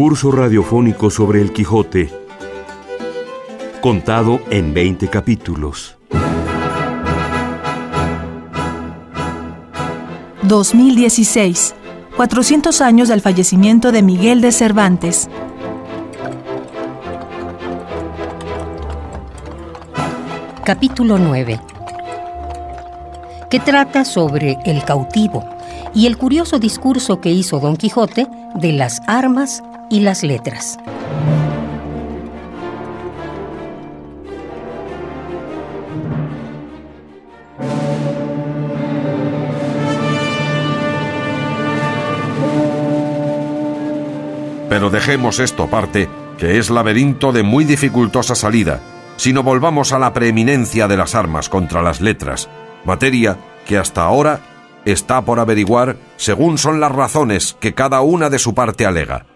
Curso radiofónico sobre el Quijote, contado en 20 capítulos. 2016, 400 años del fallecimiento de Miguel de Cervantes. Capítulo 9, que trata sobre el cautivo y el curioso discurso que hizo Don Quijote de las armas y las letras. Pero dejemos esto aparte, que es laberinto de muy dificultosa salida, sino volvamos a la preeminencia de las armas contra las letras, materia que hasta ahora está por averiguar según son las razones que cada una de su parte alega.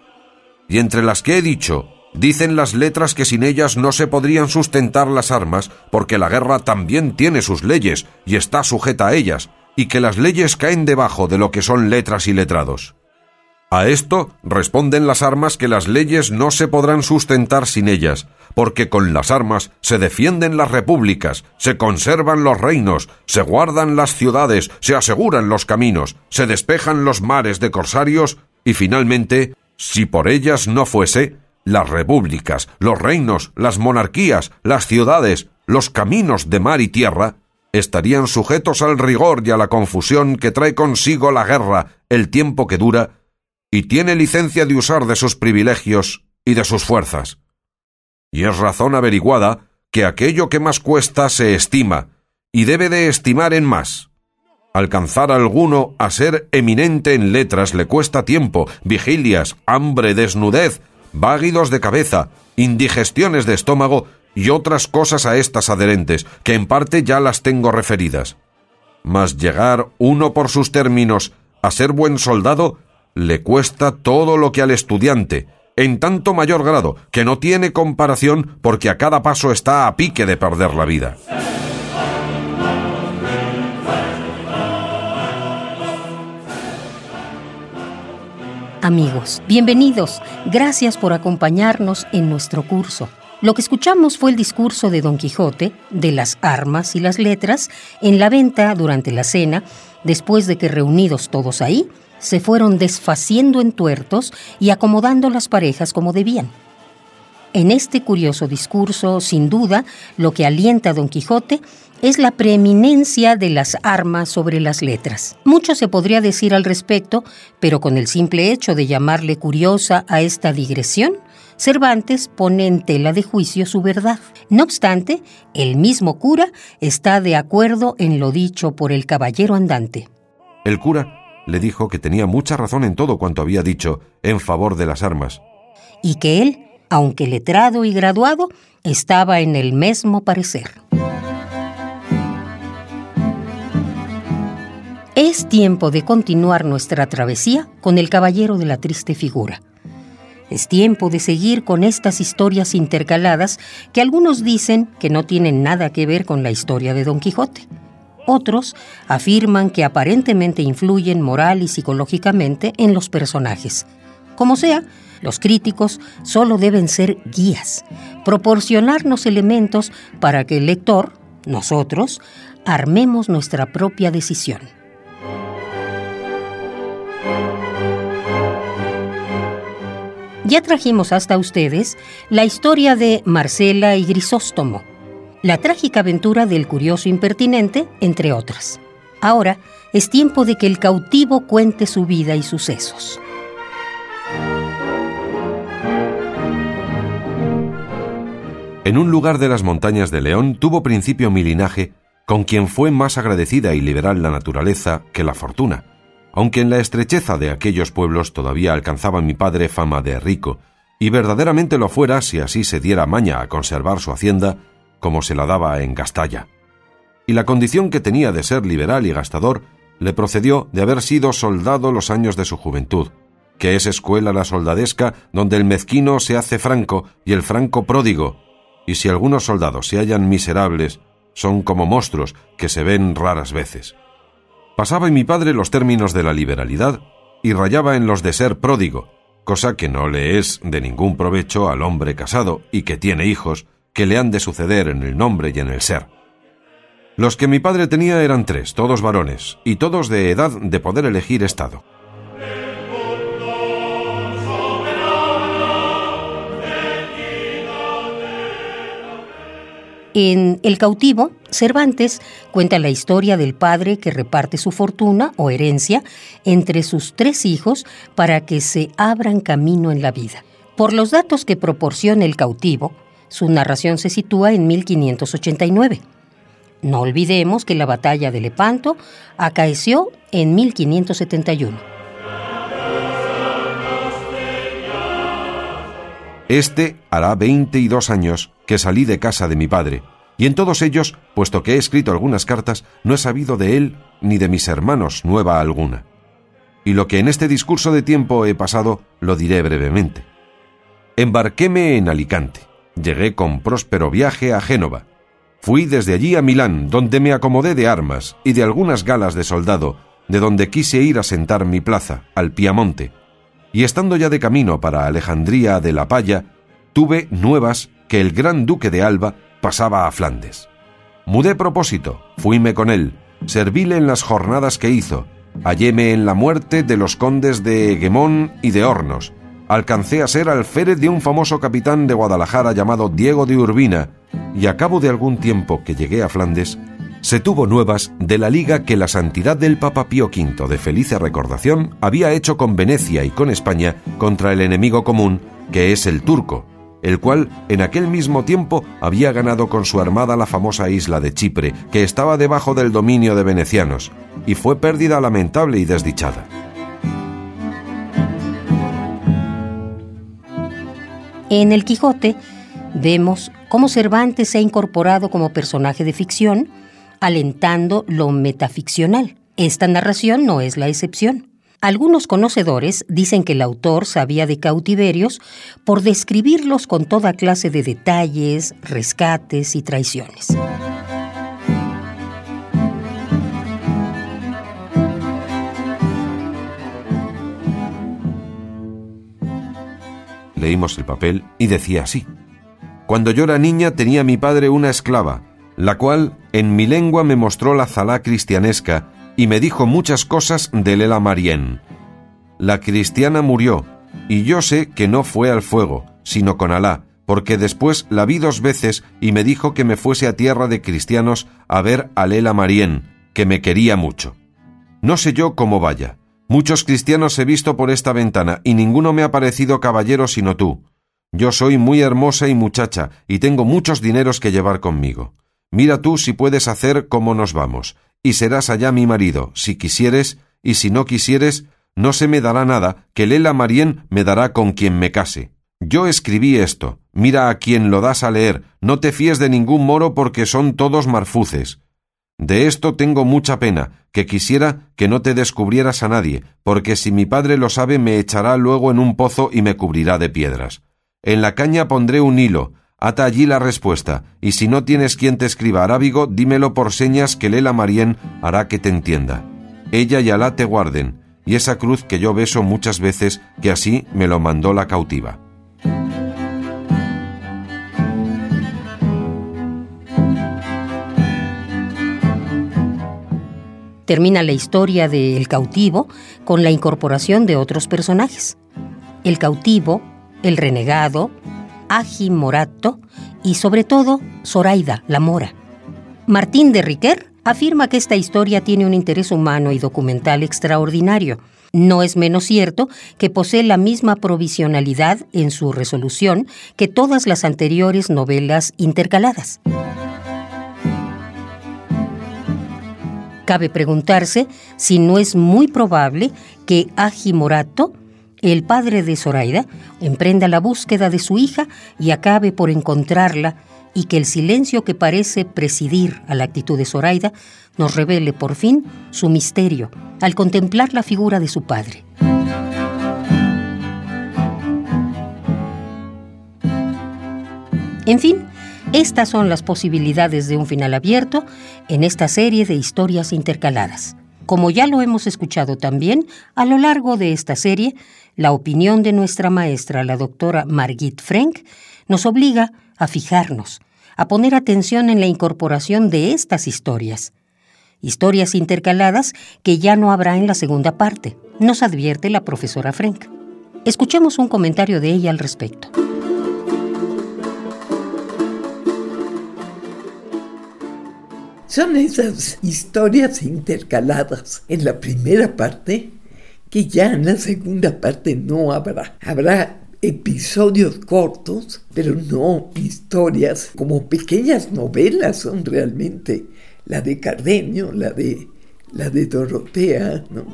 Y entre las que he dicho, dicen las letras que sin ellas no se podrían sustentar las armas, porque la guerra también tiene sus leyes y está sujeta a ellas, y que las leyes caen debajo de lo que son letras y letrados. A esto responden las armas que las leyes no se podrán sustentar sin ellas, porque con las armas se defienden las repúblicas, se conservan los reinos, se guardan las ciudades, se aseguran los caminos, se despejan los mares de corsarios y finalmente, si por ellas no fuese, las repúblicas, los reinos, las monarquías, las ciudades, los caminos de mar y tierra, estarían sujetos al rigor y a la confusión que trae consigo la guerra el tiempo que dura, y tiene licencia de usar de sus privilegios y de sus fuerzas y es razón averiguada que aquello que más cuesta se estima, y debe de estimar en más. Alcanzar alguno a ser eminente en letras le cuesta tiempo, vigilias, hambre, desnudez, váguidos de cabeza, indigestiones de estómago y otras cosas a estas adherentes, que en parte ya las tengo referidas. Mas llegar uno por sus términos a ser buen soldado le cuesta todo lo que al estudiante, en tanto mayor grado que no tiene comparación porque a cada paso está a pique de perder la vida. Amigos, bienvenidos. Gracias por acompañarnos en nuestro curso. Lo que escuchamos fue el discurso de Don Quijote de las armas y las letras en la venta durante la cena, después de que reunidos todos ahí, se fueron desfaciendo en tuertos y acomodando las parejas como debían. En este curioso discurso, sin duda, lo que alienta a Don Quijote es la preeminencia de las armas sobre las letras. Mucho se podría decir al respecto, pero con el simple hecho de llamarle curiosa a esta digresión, Cervantes pone en tela de juicio su verdad. No obstante, el mismo cura está de acuerdo en lo dicho por el caballero andante. El cura le dijo que tenía mucha razón en todo cuanto había dicho en favor de las armas. Y que él, aunque letrado y graduado, estaba en el mismo parecer. Es tiempo de continuar nuestra travesía con el caballero de la triste figura. Es tiempo de seguir con estas historias intercaladas que algunos dicen que no tienen nada que ver con la historia de Don Quijote. Otros afirman que aparentemente influyen moral y psicológicamente en los personajes. Como sea, los críticos solo deben ser guías, proporcionarnos elementos para que el lector, nosotros, armemos nuestra propia decisión. Ya trajimos hasta ustedes la historia de Marcela y Grisóstomo, la trágica aventura del curioso impertinente, entre otras. Ahora es tiempo de que el cautivo cuente su vida y sucesos. En un lugar de las montañas de León tuvo principio mi linaje, con quien fue más agradecida y liberal la naturaleza que la fortuna, aunque en la estrecheza de aquellos pueblos todavía alcanzaba mi padre fama de rico, y verdaderamente lo fuera si así se diera maña a conservar su hacienda como se la daba en Gastalla. Y la condición que tenía de ser liberal y gastador le procedió de haber sido soldado los años de su juventud, que es escuela la soldadesca donde el mezquino se hace franco y el franco pródigo, y si algunos soldados se hallan miserables, son como monstruos que se ven raras veces. Pasaba en mi padre los términos de la liberalidad y rayaba en los de ser pródigo, cosa que no le es de ningún provecho al hombre casado y que tiene hijos que le han de suceder en el nombre y en el ser. Los que mi padre tenía eran tres, todos varones, y todos de edad de poder elegir estado. En El cautivo, Cervantes cuenta la historia del padre que reparte su fortuna o herencia entre sus tres hijos para que se abran camino en la vida. Por los datos que proporciona el cautivo, su narración se sitúa en 1589. No olvidemos que la batalla de Lepanto acaeció en 1571. Este hará 22 años que salí de casa de mi padre, y en todos ellos, puesto que he escrito algunas cartas, no he sabido de él ni de mis hermanos nueva alguna. Y lo que en este discurso de tiempo he pasado, lo diré brevemente. Embarquéme en Alicante. Llegué con próspero viaje a Génova. Fui desde allí a Milán, donde me acomodé de armas y de algunas galas de soldado, de donde quise ir a sentar mi plaza, al Piamonte. Y estando ya de camino para Alejandría de la Palla, tuve nuevas que el gran duque de Alba pasaba a Flandes. Mudé propósito, fuime con él, servíle en las jornadas que hizo, halléme en la muerte de los condes de Eguemón y de Hornos, alcancé a ser alférez de un famoso capitán de Guadalajara llamado Diego de Urbina, y a cabo de algún tiempo que llegué a Flandes, se tuvo nuevas de la liga que la santidad del Papa Pío V de felice recordación había hecho con Venecia y con España contra el enemigo común, que es el turco, el cual en aquel mismo tiempo había ganado con su armada la famosa isla de Chipre, que estaba debajo del dominio de venecianos, y fue pérdida lamentable y desdichada. En El Quijote vemos cómo Cervantes se ha incorporado como personaje de ficción, alentando lo metaficcional. Esta narración no es la excepción. Algunos conocedores dicen que el autor sabía de cautiverios por describirlos con toda clase de detalles, rescates y traiciones. Leímos el papel y decía así. Cuando yo era niña tenía mi padre una esclava, la cual en mi lengua me mostró la zalá cristianesca y me dijo muchas cosas de Lela Marien. La cristiana murió, y yo sé que no fue al fuego, sino con Alá, porque después la vi dos veces y me dijo que me fuese a tierra de cristianos a ver a Lela Marien, que me quería mucho. No sé yo cómo vaya. Muchos cristianos he visto por esta ventana y ninguno me ha parecido caballero sino tú. Yo soy muy hermosa y muchacha y tengo muchos dineros que llevar conmigo. Mira tú si puedes hacer cómo nos vamos, y serás allá mi marido, si quisieres, y si no quisieres, no se me dará nada, que Lela Marien me dará con quien me case. Yo escribí esto, mira a quien lo das a leer, no te fíes de ningún moro porque son todos marfuces. De esto tengo mucha pena, que quisiera que no te descubrieras a nadie, porque si mi padre lo sabe me echará luego en un pozo y me cubrirá de piedras. En la caña pondré un hilo, Ata allí la respuesta, y si no tienes quien te escriba arábigo, dímelo por señas que Lela Marien hará que te entienda. Ella y Alá te guarden, y esa cruz que yo beso muchas veces, que así me lo mandó la cautiva. Termina la historia de El cautivo con la incorporación de otros personajes. El cautivo, el renegado, Agi Morato y sobre todo Zoraida, la mora. Martín de Riquer afirma que esta historia tiene un interés humano y documental extraordinario. No es menos cierto que posee la misma provisionalidad en su resolución que todas las anteriores novelas intercaladas. Cabe preguntarse si no es muy probable que Agi Morato el padre de Zoraida emprenda la búsqueda de su hija y acabe por encontrarla y que el silencio que parece presidir a la actitud de Zoraida nos revele por fin su misterio al contemplar la figura de su padre. En fin, estas son las posibilidades de un final abierto en esta serie de historias intercaladas. Como ya lo hemos escuchado también, a lo largo de esta serie, la opinión de nuestra maestra, la doctora Margit Frank, nos obliga a fijarnos, a poner atención en la incorporación de estas historias. Historias intercaladas que ya no habrá en la segunda parte, nos advierte la profesora Frank. Escuchemos un comentario de ella al respecto. Son esas historias intercaladas en la primera parte que ya en la segunda parte no habrá. Habrá episodios cortos, pero no historias como pequeñas novelas son realmente. La de Cardenio, la de la de Dorotea, ¿no?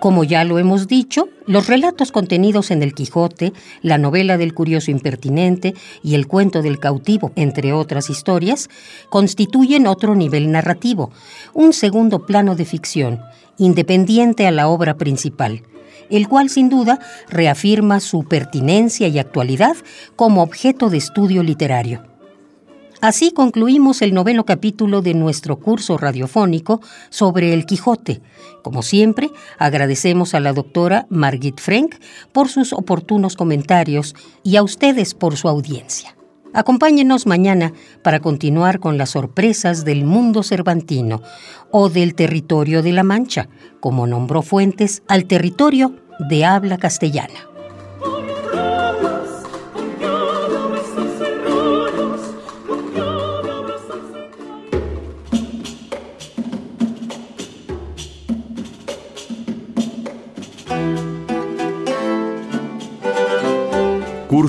Como ya lo hemos dicho, los relatos contenidos en El Quijote, la novela del curioso impertinente y el cuento del cautivo, entre otras historias, constituyen otro nivel narrativo, un segundo plano de ficción, independiente a la obra principal, el cual sin duda reafirma su pertinencia y actualidad como objeto de estudio literario. Así concluimos el noveno capítulo de nuestro curso radiofónico sobre el Quijote. Como siempre, agradecemos a la doctora Margit Frank por sus oportunos comentarios y a ustedes por su audiencia. Acompáñenos mañana para continuar con las sorpresas del mundo cervantino o del territorio de la Mancha, como nombró Fuentes al territorio de habla castellana.